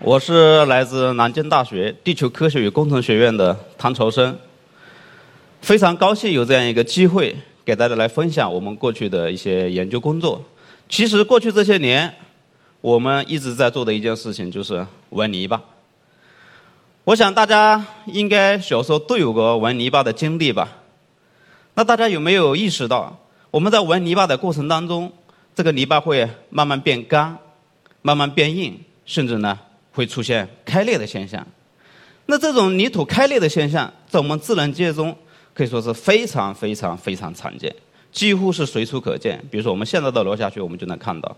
我是来自南京大学地球科学与工程学院的唐朝生，非常高兴有这样一个机会给大家来分享我们过去的一些研究工作。其实过去这些年，我们一直在做的一件事情就是玩泥巴。我想大家应该小时候都有过玩泥巴的经历吧？那大家有没有意识到，我们在玩泥巴的过程当中，这个泥巴会慢慢变干，慢慢变硬，甚至呢？会出现开裂的现象，那这种泥土开裂的现象，在我们自然界中可以说是非常非常非常常见，几乎是随处可见。比如说，我们现在的楼下去，我们就能看到。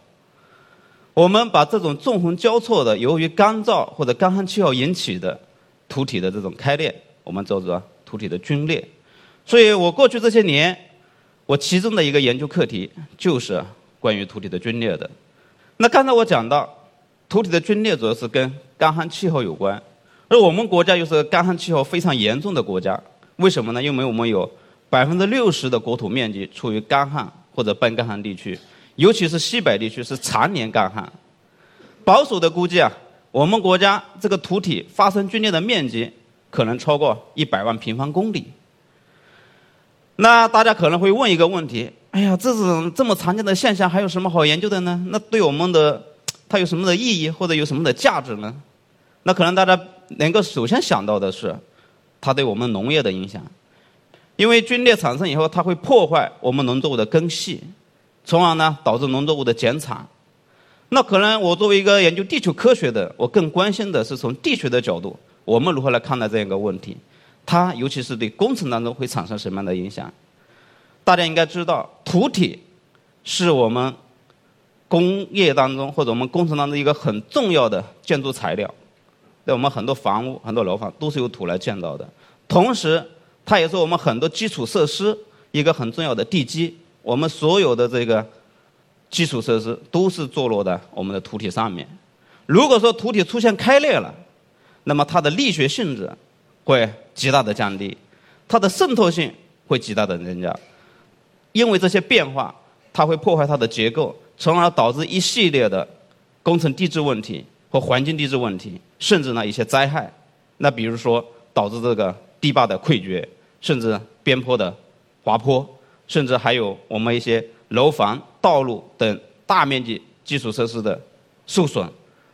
我们把这种纵横交错的，由于干燥或者干旱气候引起的土体的这种开裂，我们叫做土体的皲裂。所以我过去这些年，我其中的一个研究课题就是关于土体的皲裂的。那刚才我讲到。土体的皲裂主要是跟干旱气候有关，而我们国家又是干旱气候非常严重的国家，为什么呢？因为我们有百分之六十的国土面积处于干旱或者半干旱地区，尤其是西北地区是常年干旱。保守的估计啊，我们国家这个土体发生皲裂的面积可能超过一百万平方公里。那大家可能会问一个问题：哎呀，这种这么常见的现象，还有什么好研究的呢？那对我们的它有什么的意义或者有什么的价值呢？那可能大家能够首先想到的是，它对我们农业的影响。因为皲裂产生以后，它会破坏我们农作物的根系，从而呢导致农作物的减产。那可能我作为一个研究地球科学的，我更关心的是从地学的角度，我们如何来看待这样一个问题？它尤其是对工程当中会产生什么样的影响？大家应该知道，土体是我们。工业当中或者我们工程当中一个很重要的建筑材料，在我们很多房屋、很多楼房都是由土来建造的。同时，它也是我们很多基础设施一个很重要的地基。我们所有的这个基础设施都是坐落在我们的土体上面。如果说土体出现开裂了，那么它的力学性质会极大的降低，它的渗透性会极大的增加。因为这些变化，它会破坏它的结构。从而导致一系列的工程地质问题和环境地质问题，甚至呢一些灾害。那比如说导致这个堤坝的溃决，甚至边坡的滑坡，甚至还有我们一些楼房、道路等大面积基础设施的受损，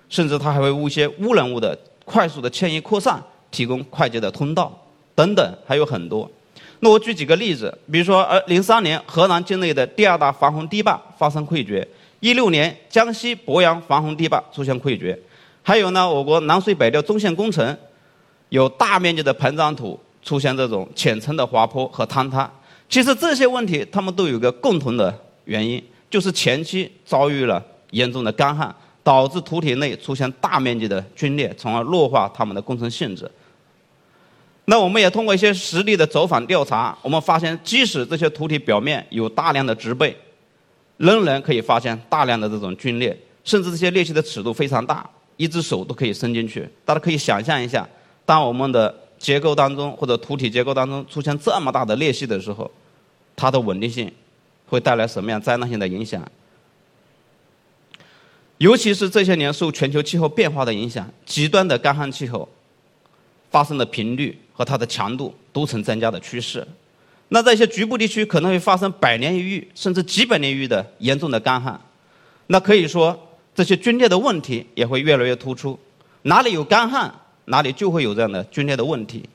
甚至它还会为一些污染物的快速的迁移扩散提供快捷的通道等等，还有很多。那我举几个例子，比如说，呃，零三年河南境内的第二大防洪堤坝发生溃决。一六年，江西鄱阳防洪堤坝出现溃决，还有呢，我国南水北调中线工程有大面积的膨胀土出现这种浅层的滑坡和坍塌。其实这些问题，它们都有个共同的原因，就是前期遭遇了严重的干旱，导致土体内出现大面积的皲裂，从而弱化它们的工程性质。那我们也通过一些实地的走访调查，我们发现，即使这些土体表面有大量的植被。仍然可以发现大量的这种皲裂，甚至这些裂隙的尺度非常大，一只手都可以伸进去。大家可以想象一下，当我们的结构当中或者土体结构当中出现这么大的裂隙的时候，它的稳定性会带来什么样灾难性的影响？尤其是这些年受全球气候变化的影响，极端的干旱气候发生的频率和它的强度都呈增加的趋势。那在一些局部地区可能会发生百年一遇甚至几百年一遇的严重的干旱，那可以说这些皲裂的问题也会越来越突出。哪里有干旱，哪里就会有这样的皲裂的问题。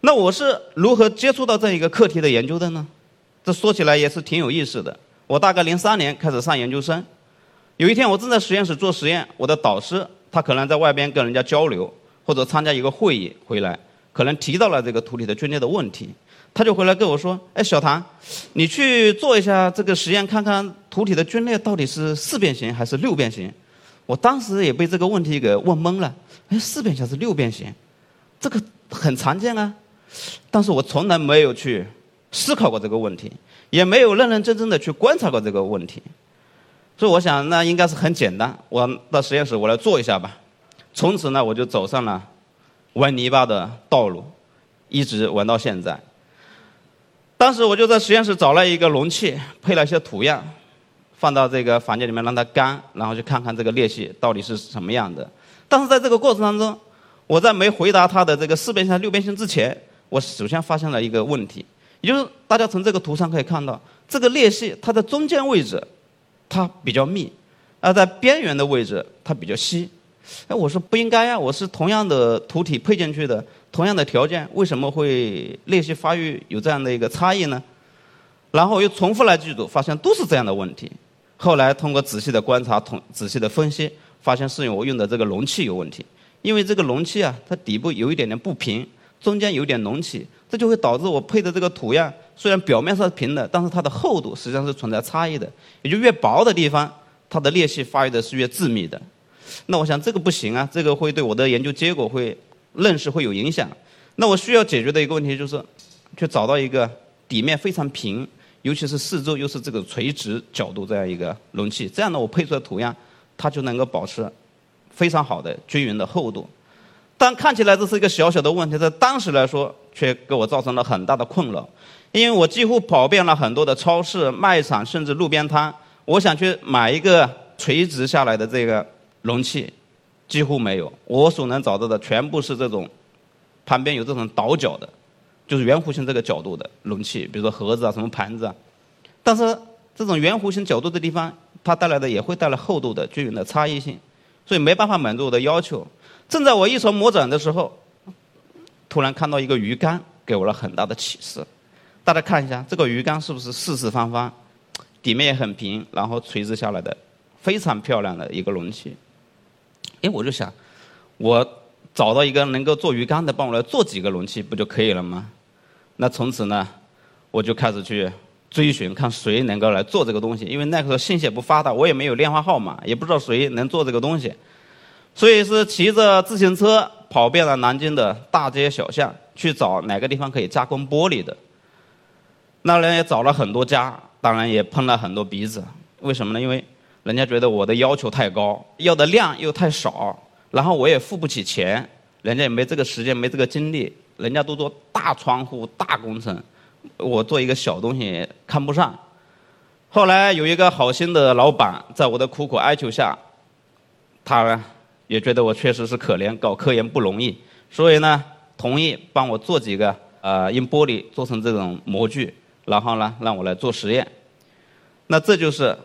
那我是如何接触到这一个课题的研究的呢？这说起来也是挺有意思的。我大概零三年开始上研究生，有一天我正在实验室做实验，我的导师他可能在外边跟人家交流或者参加一个会议回来，可能提到了这个土体的皲裂的问题。他就回来跟我说：“哎，小唐，你去做一下这个实验，看看土体的皲裂到底是四边形还是六边形。”我当时也被这个问题给问懵了。哎，四边形还是六边形？这个很常见啊。但是我从来没有去思考过这个问题，也没有认认真真的去观察过这个问题。所以我想，那应该是很简单。我到实验室，我来做一下吧。从此呢，我就走上了玩泥巴的道路，一直玩到现在。当时我就在实验室找了一个容器，配了一些土样，放到这个房间里面让它干，然后去看看这个裂隙到底是什么样的。但是在这个过程当中，我在没回答他的这个四边形、六边形之前，我首先发现了一个问题，也就是大家从这个图上可以看到，这个裂隙它的中间位置它比较密，而在边缘的位置它比较稀。哎，我说不应该呀，我是同样的土体配进去的。同样的条件，为什么会裂隙发育有这样的一个差异呢？然后又重复来记录，发现都是这样的问题。后来通过仔细的观察、同仔细的分析，发现是我用的这个容器有问题。因为这个容器啊，它底部有一点点不平，中间有点隆起，这就会导致我配的这个土样虽然表面上是平的，但是它的厚度实际上是存在差异的。也就越薄的地方，它的裂隙发育的是越致密的。那我想这个不行啊，这个会对我的研究结果会。认识会有影响，那我需要解决的一个问题就是，去找到一个底面非常平，尤其是四周又是这个垂直角度这样一个容器，这样呢我配出来图样，它就能够保持非常好的均匀的厚度。但看起来这是一个小小的问题，在当时来说却给我造成了很大的困扰，因为我几乎跑遍了很多的超市、卖场，甚至路边摊，我想去买一个垂直下来的这个容器。几乎没有，我所能找到的全部是这种旁边有这种倒角的，就是圆弧形这个角度的容器，比如说盒子啊、什么盘子啊。但是这种圆弧形角度的地方，它带来的也会带来厚度的均匀的差异性，所以没办法满足我的要求。正在我一筹莫展的时候，突然看到一个鱼竿，给我了很大的启示。大家看一下，这个鱼竿是不是四四方方，底面也很平，然后垂直下来的，非常漂亮的一个容器。哎，我就想，我找到一个能够做鱼缸的，帮我来做几个容器，不就可以了吗？那从此呢，我就开始去追寻，看谁能够来做这个东西。因为那个时候信息也不发达，我也没有电话号码，也不知道谁能做这个东西，所以是骑着自行车跑遍了南京的大街小巷，去找哪个地方可以加工玻璃的。那人也找了很多家，当然也碰了很多鼻子。为什么呢？因为人家觉得我的要求太高，要的量又太少，然后我也付不起钱，人家也没这个时间，没这个精力，人家都做大窗户、大工程，我做一个小东西看不上。后来有一个好心的老板，在我的苦苦哀求下，他呢也觉得我确实是可怜，搞科研不容易，所以呢同意帮我做几个呃用玻璃做成这种模具，然后呢让我来做实验。那这就是。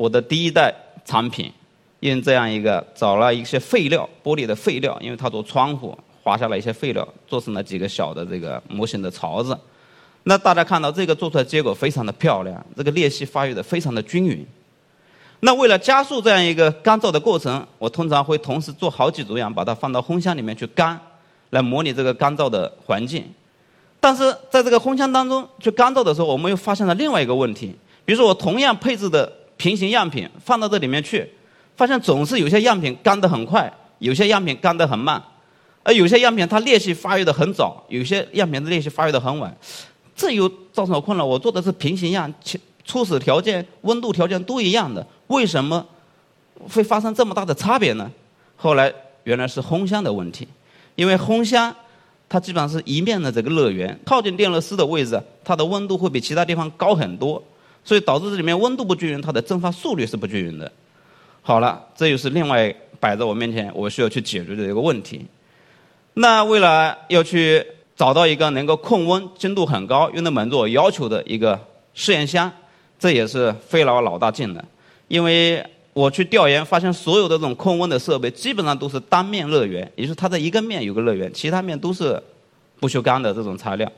我的第一代产品，用这样一个找了一些废料，玻璃的废料，因为它做窗户，划下来一些废料，做成了几个小的这个模型的槽子。那大家看到这个做出来结果非常的漂亮，这个裂隙发育的非常的均匀。那为了加速这样一个干燥的过程，我通常会同时做好几组样，把它放到烘箱里面去干，来模拟这个干燥的环境。但是在这个烘箱当中去干燥的时候，我们又发现了另外一个问题，比如说我同样配置的。平行样品放到这里面去，发现总是有些样品干得很快，有些样品干得很慢，而有些样品它裂隙发育的很早，有些样品的裂隙发育的很晚，这又造成我困扰。我做的是平行样，初始条件、温度条件都一样的，为什么会发生这么大的差别呢？后来原来是烘箱的问题，因为烘箱它基本上是一面的这个热源，靠近电热丝的位置，它的温度会比其他地方高很多。所以导致这里面温度不均匀，它的蒸发速率是不均匀的。好了，这又是另外摆在我面前，我需要去解决的一个问题。那为了要去找到一个能够控温、精度很高、又能满足我要求的一个试验箱，这也是费了我老大劲的。因为我去调研发现，所有的这种控温的设备基本上都是单面热源，也就是它的一个面有个热源，其他面都是不锈钢的这种材料。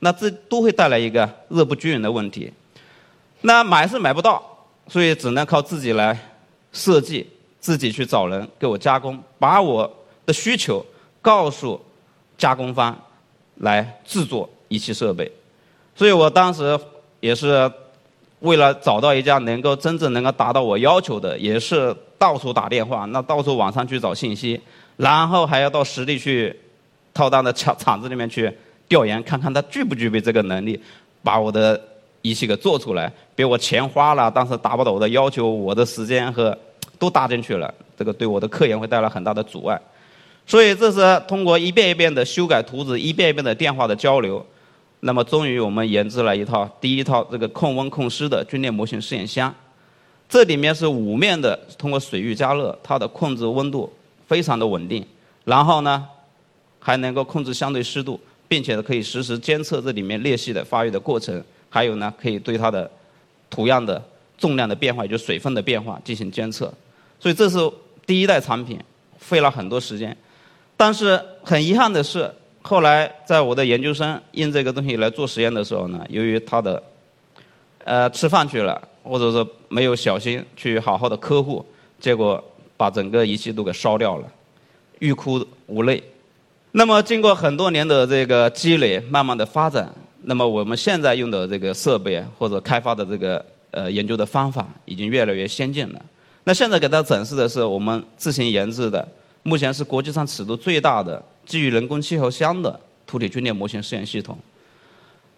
那这都会带来一个热不均匀的问题。那买是买不到，所以只能靠自己来设计，自己去找人给我加工，把我的需求告诉加工方，来制作仪器设备。所以我当时也是为了找到一家能够真正能够达到我要求的，也是到处打电话，那到处网上去找信息，然后还要到实地去到他的厂厂子里面去调研，看看他具不具备这个能力，把我的仪器给做出来。比如我钱花了，但是达不到我的要求，我的时间和都搭进去了，这个对我的科研会带来很大的阻碍。所以这是通过一遍一遍的修改图纸，一遍一遍的电话的交流，那么终于我们研制了一套第一套这个控温控湿的军列模型试验箱。这里面是五面的，通过水域加热，它的控制温度非常的稳定。然后呢，还能够控制相对湿度，并且可以实时监测这里面裂隙的发育的过程。还有呢，可以对它的土样的重量的变化，就水分的变化进行监测。所以这是第一代产品，费了很多时间。但是很遗憾的是，后来在我的研究生用这个东西来做实验的时候呢，由于它的呃吃饭去了。或者说没有小心去好好的呵护，结果把整个仪器都给烧掉了，欲哭无泪。那么经过很多年的这个积累，慢慢的发展，那么我们现在用的这个设备或者开发的这个呃研究的方法已经越来越先进了。那现在给大家展示的是我们自行研制的，目前是国际上尺度最大的基于人工气候箱的土体军列模型试验系统。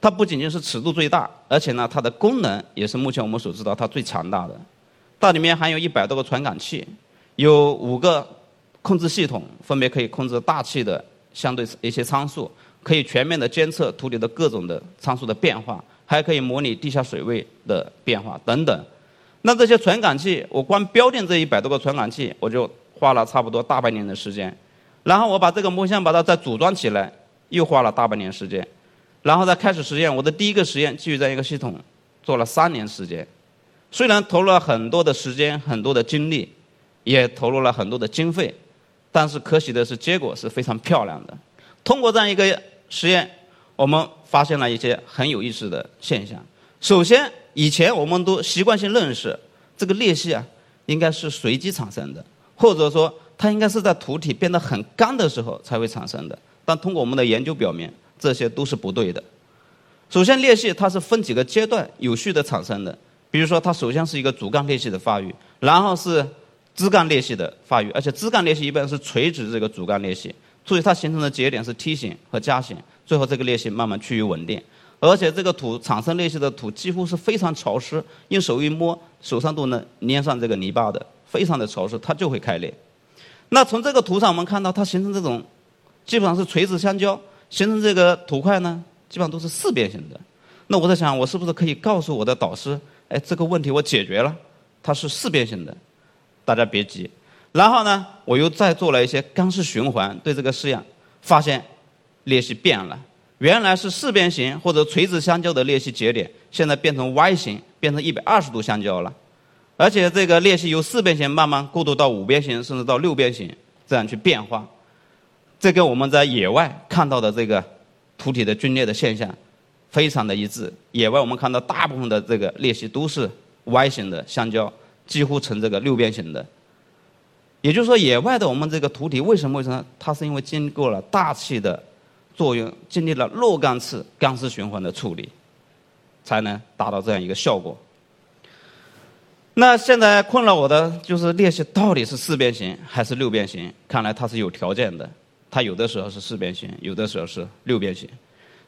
它不仅仅是尺度最大，而且呢，它的功能也是目前我们所知道它最强大的。它里面含有一百多个传感器，有五个控制系统，分别可以控制大气的相对一些参数，可以全面的监测土里的各种的参数的变化，还可以模拟地下水位的变化等等。那这些传感器，我光标定这一百多个传感器，我就花了差不多大半年的时间。然后我把这个模箱把它再组装起来，又花了大半年时间。然后再开始实验，我的第一个实验基于这样一个系统，做了三年时间。虽然投入了很多的时间、很多的精力，也投入了很多的经费，但是可喜的是结果是非常漂亮的。通过这样一个实验，我们发现了一些很有意思的现象。首先，以前我们都习惯性认识这个裂隙啊，应该是随机产生的，或者说它应该是在土体变得很干的时候才会产生的。但通过我们的研究表明，这些都是不对的。首先，裂隙它是分几个阶段有序的产生的。比如说，它首先是一个主干裂隙的发育，然后是枝干裂隙的发育，而且枝干裂隙一般是垂直这个主干裂隙，所以它形成的节点是梯形和夹形。最后，这个裂隙慢慢趋于稳定，而且这个土产生裂隙的土几乎是非常潮湿，用手一摸，手上都能粘上这个泥巴的，非常的潮湿，它就会开裂。那从这个图上我们看到，它形成这种基本上是垂直相交。形成这个土块呢，基本上都是四边形的。那我在想，我是不是可以告诉我的导师，哎，这个问题我解决了，它是四边形的。大家别急。然后呢，我又再做了一些干式循环，对这个试验，发现裂隙变了。原来是四边形或者垂直相交的裂隙节点，现在变成 Y 形，变成一百二十度相交了。而且这个裂隙由四边形慢慢过渡到五边形，甚至到六边形，这样去变化。这跟我们在野外看到的这个土体的皲裂的现象非常的一致。野外我们看到大部分的这个裂隙都是 Y 型的相交，几乎成这个六边形的。也就是说，野外的我们这个土体为什么会成？它是因为经过了大气的作用，经历了若干次干式循环的处理，才能达到这样一个效果。那现在困扰我的就是裂隙到底是四边形还是六边形？看来它是有条件的。它有的时候是四边形，有的时候是六边形。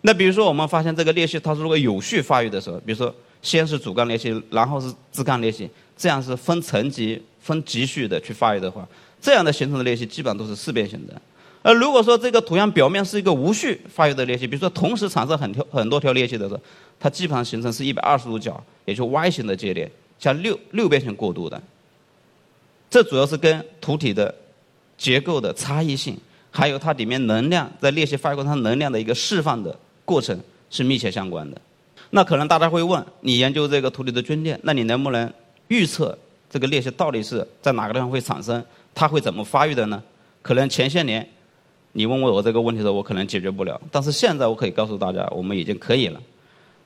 那比如说，我们发现这个裂隙，它如果有序发育的时候，比如说先是主干裂隙，然后是枝干裂隙，这样是分层级、分级序的去发育的话，这样的形成的裂隙基本上都是四边形的。而如果说这个图样表面是一个无序发育的裂隙，比如说同时产生很条很多条裂隙的时候，它基本上形成是一百二十度角，也就 Y 型的节点，像六六边形过渡的。这主要是跟土体的结构的差异性。还有它里面能量在裂隙发育过程中能量的一个释放的过程是密切相关的。那可能大家会问，你研究这个土里的龟裂，那你能不能预测这个裂隙到底是在哪个地方会产生？它会怎么发育的呢？可能前些年你问我这个问题的时候，我可能解决不了。但是现在我可以告诉大家，我们已经可以了。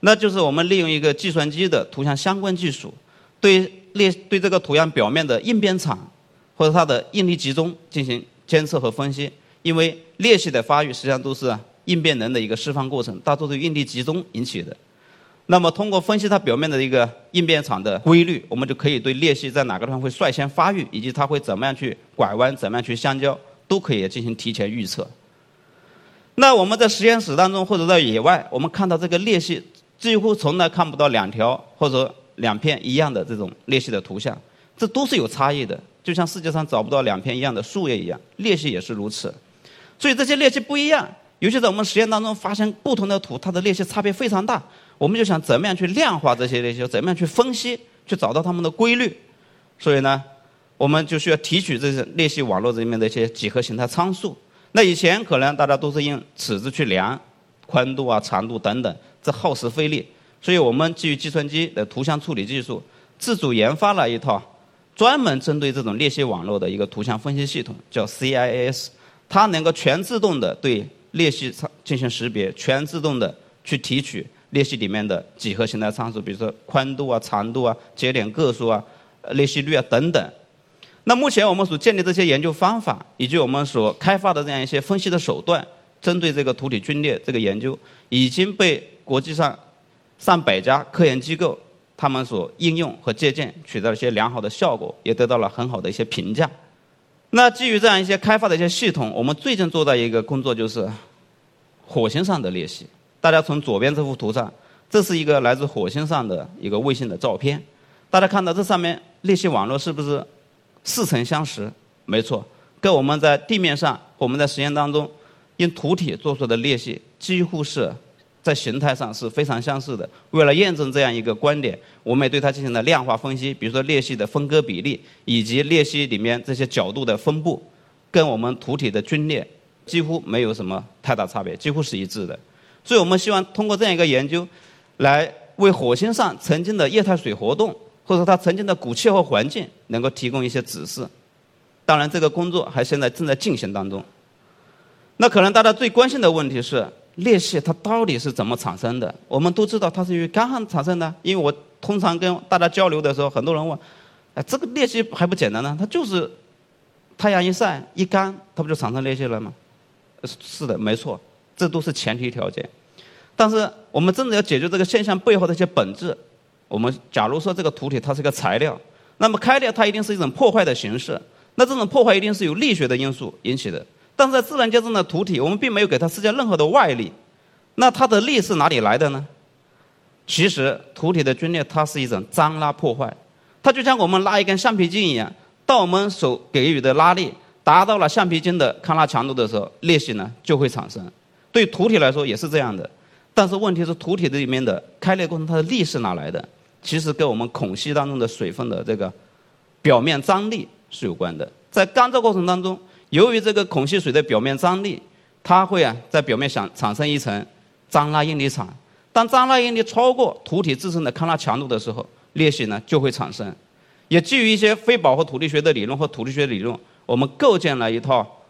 那就是我们利用一个计算机的图像相关技术，对裂对这个图样表面的应变场或者它的应力集中进行监测和分析。因为裂隙的发育实际上都是应变能的一个释放过程，大多是应力集中引起的。那么通过分析它表面的一个应变场的规律，我们就可以对裂隙在哪个地方会率先发育，以及它会怎么样去拐弯、怎么样去相交，都可以进行提前预测。那我们在实验室当中或者在野外，我们看到这个裂隙，几乎从来看不到两条或者两片一样的这种裂隙的图像，这都是有差异的。就像世界上找不到两片一样的树叶一样，裂隙也是如此。所以这些裂隙不一样，尤其在我们实验当中发现不同的土，它的裂隙差别非常大。我们就想怎么样去量化这些裂隙，怎么样去分析，去找到它们的规律。所以呢，我们就需要提取这些裂隙网络里面的一些几何形态参数。那以前可能大家都是用尺子去量宽度啊、长度等等，这耗时费力。所以我们基于计算机的图像处理技术，自主研发了一套专门针对这种裂隙网络的一个图像分析系统，叫 CIS。它能够全自动的对裂隙进行识别，全自动的去提取裂隙里面的几何形态参数，比如说宽度啊、长度啊、节点个数啊、裂隙率啊等等。那目前我们所建立这些研究方法，以及我们所开发的这样一些分析的手段，针对这个土体皲裂这个研究，已经被国际上上百家科研机构他们所应用和借鉴，取得了一些良好的效果，也得到了很好的一些评价。那基于这样一些开发的一些系统，我们最近做的一个工作就是火星上的裂隙。大家从左边这幅图上，这是一个来自火星上的一个卫星的照片。大家看到这上面裂隙网络是不是似曾相识？没错，跟我们在地面上我们在实验当中用土体做出的裂隙几乎是。在形态上是非常相似的。为了验证这样一个观点，我们也对它进行了量化分析，比如说裂隙的分割比例，以及裂隙里面这些角度的分布，跟我们土体的皲裂几乎没有什么太大差别，几乎是一致的。所以我们希望通过这样一个研究，来为火星上曾经的液态水活动，或者它曾经的古气候环境，能够提供一些指示。当然，这个工作还现在正在进行当中。那可能大家最关心的问题是。裂隙它到底是怎么产生的？我们都知道它是由于干旱产生的。因为我通常跟大家交流的时候，很多人问：“哎，这个裂隙还不简单呢？它就是太阳一晒一干，它不就产生裂隙了吗？”是的，没错，这都是前提条件。但是我们真的要解决这个现象背后的一些本质。我们假如说这个土体它是一个材料，那么开裂它一定是一种破坏的形式。那这种破坏一定是由力学的因素引起的。但是在自然界中的土体，我们并没有给它施加任何的外力，那它的力是哪里来的呢？其实土体的皲裂它是一种张拉破坏，它就像我们拉一根橡皮筋一样，当我们手给予的拉力达到了橡皮筋的抗拉强度的时候，裂隙呢就会产生。对土体来说也是这样的，但是问题是土体里面的开裂过程它的力是哪来的？其实跟我们孔隙当中的水分的这个表面张力是有关的，在干燥过程当中。由于这个孔隙水的表面张力，它会啊在表面想产生一层张拉应力场。当张拉应力超过土体自身的抗拉强度的时候，裂隙呢就会产生。也基于一些非饱和土力学的理论和土力学理论，我们构建了一套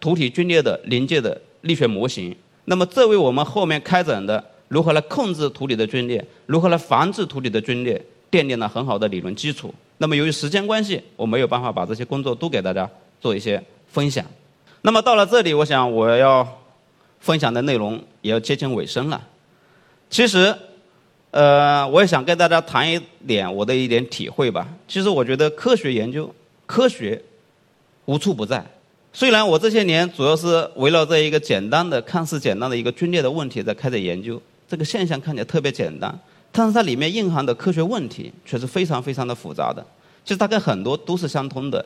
土体皲裂的临界的力学模型。那么，这为我们后面开展的如何来控制土体的皲裂，如何来防治土体的皲裂，奠定了很好的理论基础。那么，由于时间关系，我没有办法把这些工作都给大家做一些。分享，那么到了这里，我想我要分享的内容也要接近尾声了。其实，呃，我也想跟大家谈一点我的一点体会吧。其实我觉得科学研究，科学无处不在。虽然我这些年主要是围绕这一个简单的、看似简单的一个皲裂的问题在开展研究，这个现象看起来特别简单，但是它里面蕴含的科学问题却是非常非常的复杂的。其实它跟很多都是相通的。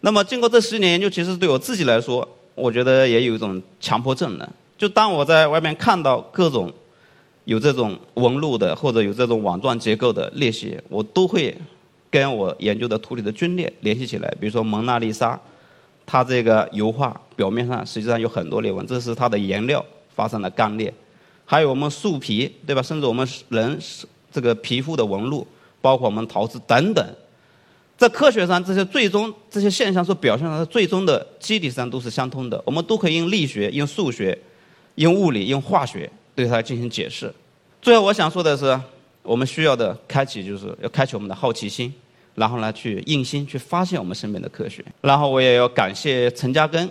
那么，经过这十年研究，其实对我自己来说，我觉得也有一种强迫症了。就当我在外面看到各种有这种纹路的，或者有这种网状结构的裂隙，我都会跟我研究的土里的皲裂联系起来。比如说蒙娜丽莎，它这个油画表面上实际上有很多裂纹，这是它的颜料发生了干裂。还有我们树皮，对吧？甚至我们人这个皮肤的纹路，包括我们陶瓷等等。在科学上，这些最终这些现象所表现的最终的基底上都是相通的。我们都可以用力学、用数学、用物理、用化学对它进行解释。最后，我想说的是，我们需要的开启就是要开启我们的好奇心，然后呢，去用心去发现我们身边的科学。然后，我也要感谢陈嘉庚，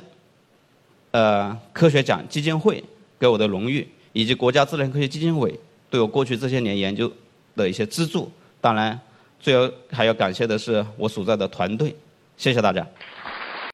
呃，科学奖基金会给我的荣誉，以及国家自然科学基金委对我过去这些年研究的一些资助。当然。最后还要感谢的是我所在的团队，谢谢大家。